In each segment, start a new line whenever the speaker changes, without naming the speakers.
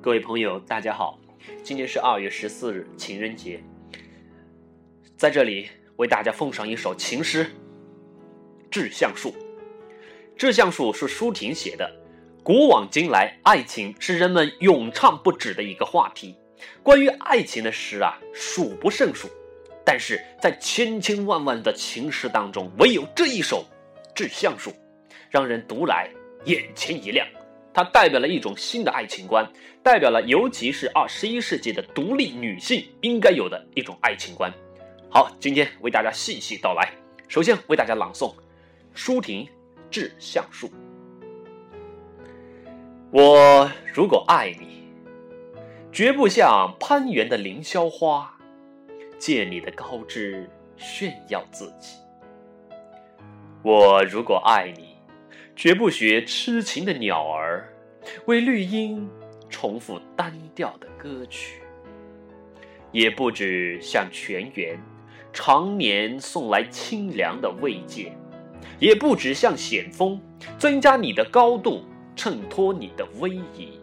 各位朋友，大家好，今天是二月十四日，情人节，在这里为大家奉上一首情诗《致橡树》。《致橡树》是舒婷写的。古往今来，爱情是人们咏唱不止的一个话题。关于爱情的诗啊，数不胜数。但是在千千万万的情诗当中，唯有这一首《致橡树》，让人读来眼前一亮。它代表了一种新的爱情观，代表了尤其是二十一世纪的独立女性应该有的一种爱情观。好，今天为大家细细道来。首先为大家朗诵舒婷《致橡树》。我如果爱你，绝不像攀援的凌霄花，借你的高枝炫耀自己。我如果爱你。绝不学痴情的鸟儿，为绿荫重复单调的歌曲；也不止向泉源常年送来清凉的慰藉；也不止向险峰增加你的高度，衬托你的威仪；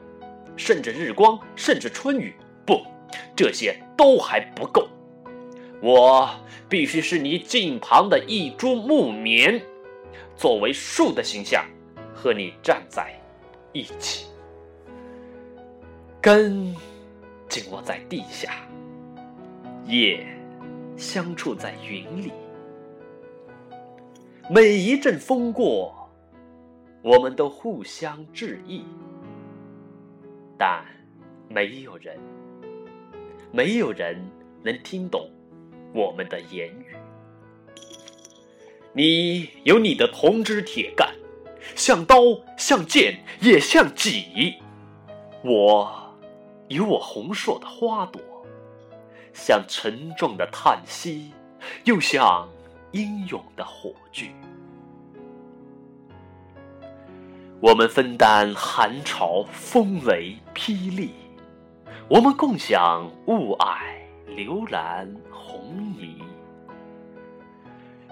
甚至日光，甚至春雨，不，这些都还不够。我必须是你近旁的一株木棉。作为树的形象，和你站在一起，根紧握在地下，叶相触在云里。每一阵风过，我们都互相致意，但没有人，没有人能听懂我们的言语。你有你的铜枝铁干，像刀，像剑，也像戟；我有我红硕的花朵，像沉重的叹息，又像英勇的火炬。我们分担寒潮、风雷、霹雳，我们共享雾霭、流岚、红霓。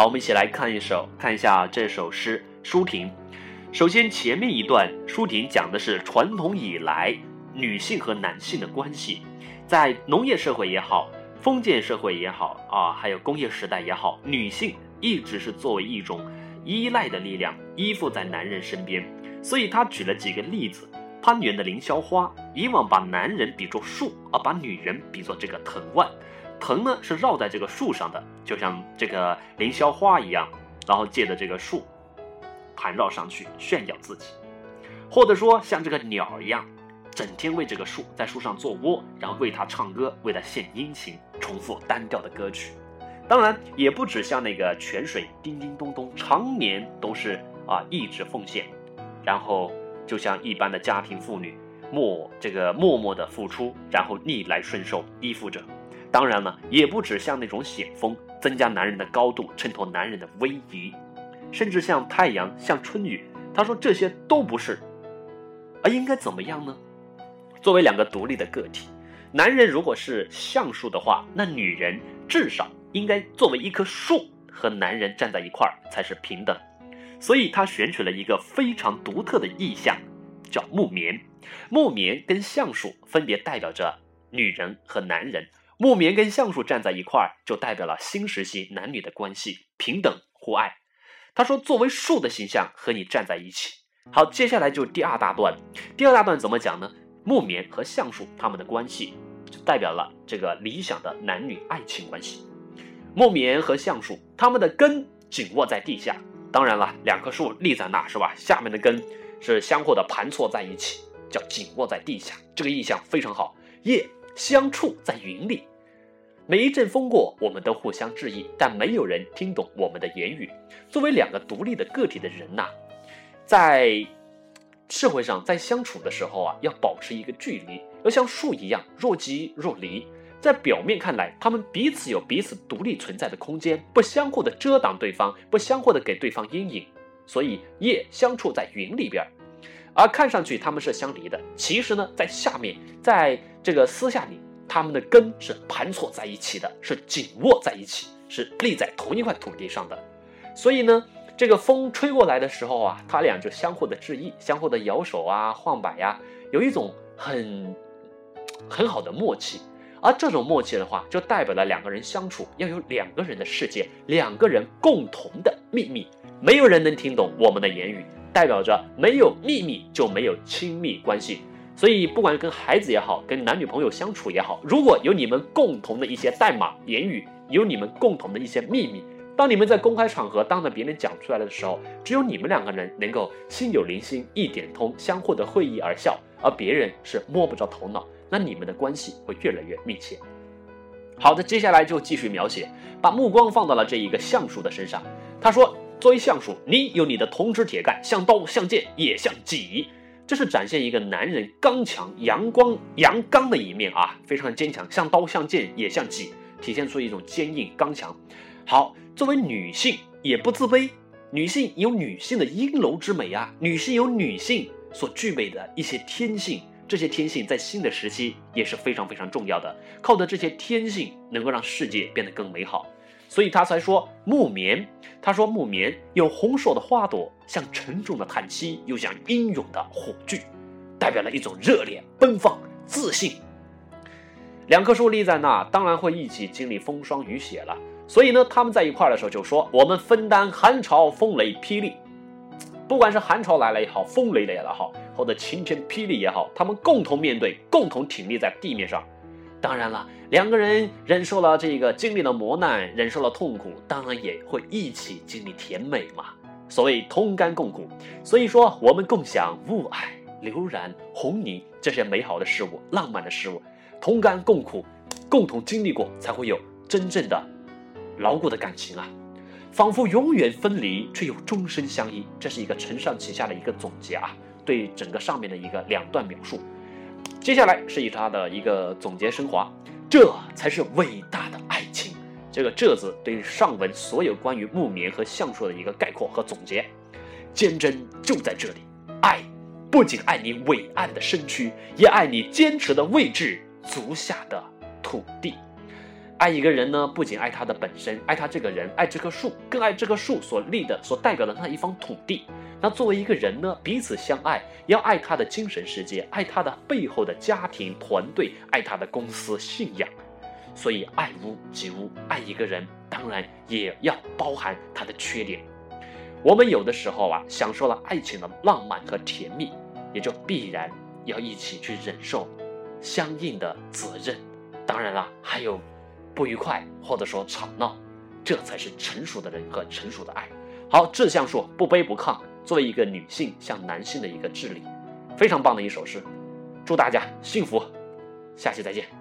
好，我们一起来看一首，看一下这首诗。舒婷，首先前面一段，舒婷讲的是传统以来女性和男性的关系，在农业社会也好，封建社会也好啊，还有工业时代也好，女性一直是作为一种依赖的力量，依附在男人身边。所以他举了几个例子：攀援的凌霄花，以往把男人比作树，而把女人比作这个藤蔓。藤呢是绕在这个树上的，就像这个凌霄花一样，然后借着这个树盘绕上去炫耀自己，或者说像这个鸟一样，整天为这个树在树上做窝，然后为它唱歌，为它献殷勤，重复单调的歌曲。当然也不止像那个泉水叮叮咚咚，常年都是啊一直奉献，然后就像一般的家庭妇女默这个默默的付出，然后逆来顺受依附着。当然了，也不止像那种险峰，增加男人的高度，衬托男人的威仪，甚至像太阳，像春雨。他说这些都不是，而应该怎么样呢？作为两个独立的个体，男人如果是橡树的话，那女人至少应该作为一棵树和男人站在一块儿才是平等。所以他选取了一个非常独特的意象，叫木棉。木棉跟橡树分别代表着女人和男人。木棉跟橡树站在一块儿，就代表了新时期男女的关系，平等互爱。他说：“作为树的形象和你站在一起。”好，接下来就第二大段。第二大段怎么讲呢？木棉和橡树他们的关系，就代表了这个理想的男女爱情关系。木棉和橡树，它们的根紧握在地下。当然了，两棵树立在那，是吧？下面的根是相互的盘错在一起，叫紧握在地下。这个意象非常好。叶相触在云里。每一阵风过，我们都互相致意，但没有人听懂我们的言语。作为两个独立的个体的人呐，在社会上在相处的时候啊，要保持一个距离，要像树一样若即若离。在表面看来，他们彼此有彼此独立存在的空间，不相互的遮挡对方，不相互的给对方阴影，所以叶相处在云里边，而看上去他们是相离的，其实呢，在下面，在这个私下里，他们的根是盘错在一起的，是紧握在一起，是立在同一块土地上的。所以呢，这个风吹过来的时候啊，他俩就相互的致意，相互的摇手啊、晃摆呀，有一种很很好的默契。而这种默契的话，就代表了两个人相处要有两个人的世界，两个人共同的秘密，没有人能听懂我们的言语，代表着没有秘密就没有亲密关系。所以，不管跟孩子也好，跟男女朋友相处也好，如果有你们共同的一些代码言语，有你们共同的一些秘密，当你们在公开场合当着别人讲出来的时候，只有你们两个人能够心有灵犀一点通，相互的会意而笑，而别人是摸不着头脑。那你们的关系会越来越密切。好的，接下来就继续描写，把目光放到了这一个橡树的身上。他说：“作为橡树，你有你的铜枝铁干，像刀像剑也像戟。”这是展现一个男人刚强、阳光、阳刚的一面啊，非常坚强，像刀像剑也像戟，体现出一种坚硬刚强。好，作为女性也不自卑，女性有女性的阴柔之美啊，女性有女性所具备的一些天性。这些天性在新的时期也是非常非常重要的，靠的这些天性能够让世界变得更美好，所以他才说木棉。他说木棉有红硕的花朵，像沉重的叹息，又像英勇的火炬，代表了一种热烈、奔放、自信。两棵树立在那，当然会一起经历风霜雨雪了。所以呢，他们在一块的时候就说：“我们分担寒潮、风雷、霹雳。”不管是寒潮来了也好，风雷来了也好，或者晴天霹雳也好，他们共同面对，共同挺立在地面上。当然了，两个人忍受了这个经历了磨难，忍受了痛苦，当然也会一起经历甜美嘛。所谓同甘共苦，所以说我们共享雾霭、流岚、红泥这些美好的事物、浪漫的事物，同甘共苦，共同经历过，才会有真正的牢固的感情啊。仿佛永远分离，却又终身相依，这是一个承上启下的一个总结啊，对整个上面的一个两段描述。接下来是以他的一个总结升华，这才是伟大的爱情。这个“这”字对上文所有关于木棉和橡树的一个概括和总结。坚贞就在这里，爱不仅爱你伟岸的身躯，也爱你坚持的位置，足下的土地。爱一个人呢，不仅爱他的本身，爱他这个人，爱这棵树，更爱这棵树所立的、所代表的那一方土地。那作为一个人呢，彼此相爱，要爱他的精神世界，爱他的背后的家庭团队，爱他的公司信仰。所以，爱屋及乌，爱一个人，当然也要包含他的缺点。我们有的时候啊，享受了爱情的浪漫和甜蜜，也就必然要一起去忍受相应的责任。当然了，还有。不愉快，或者说吵闹，这才是成熟的人和成熟的爱。好，志向说不卑不亢，作为一个女性向男性的一个治理，非常棒的一首诗。祝大家幸福，下期再见。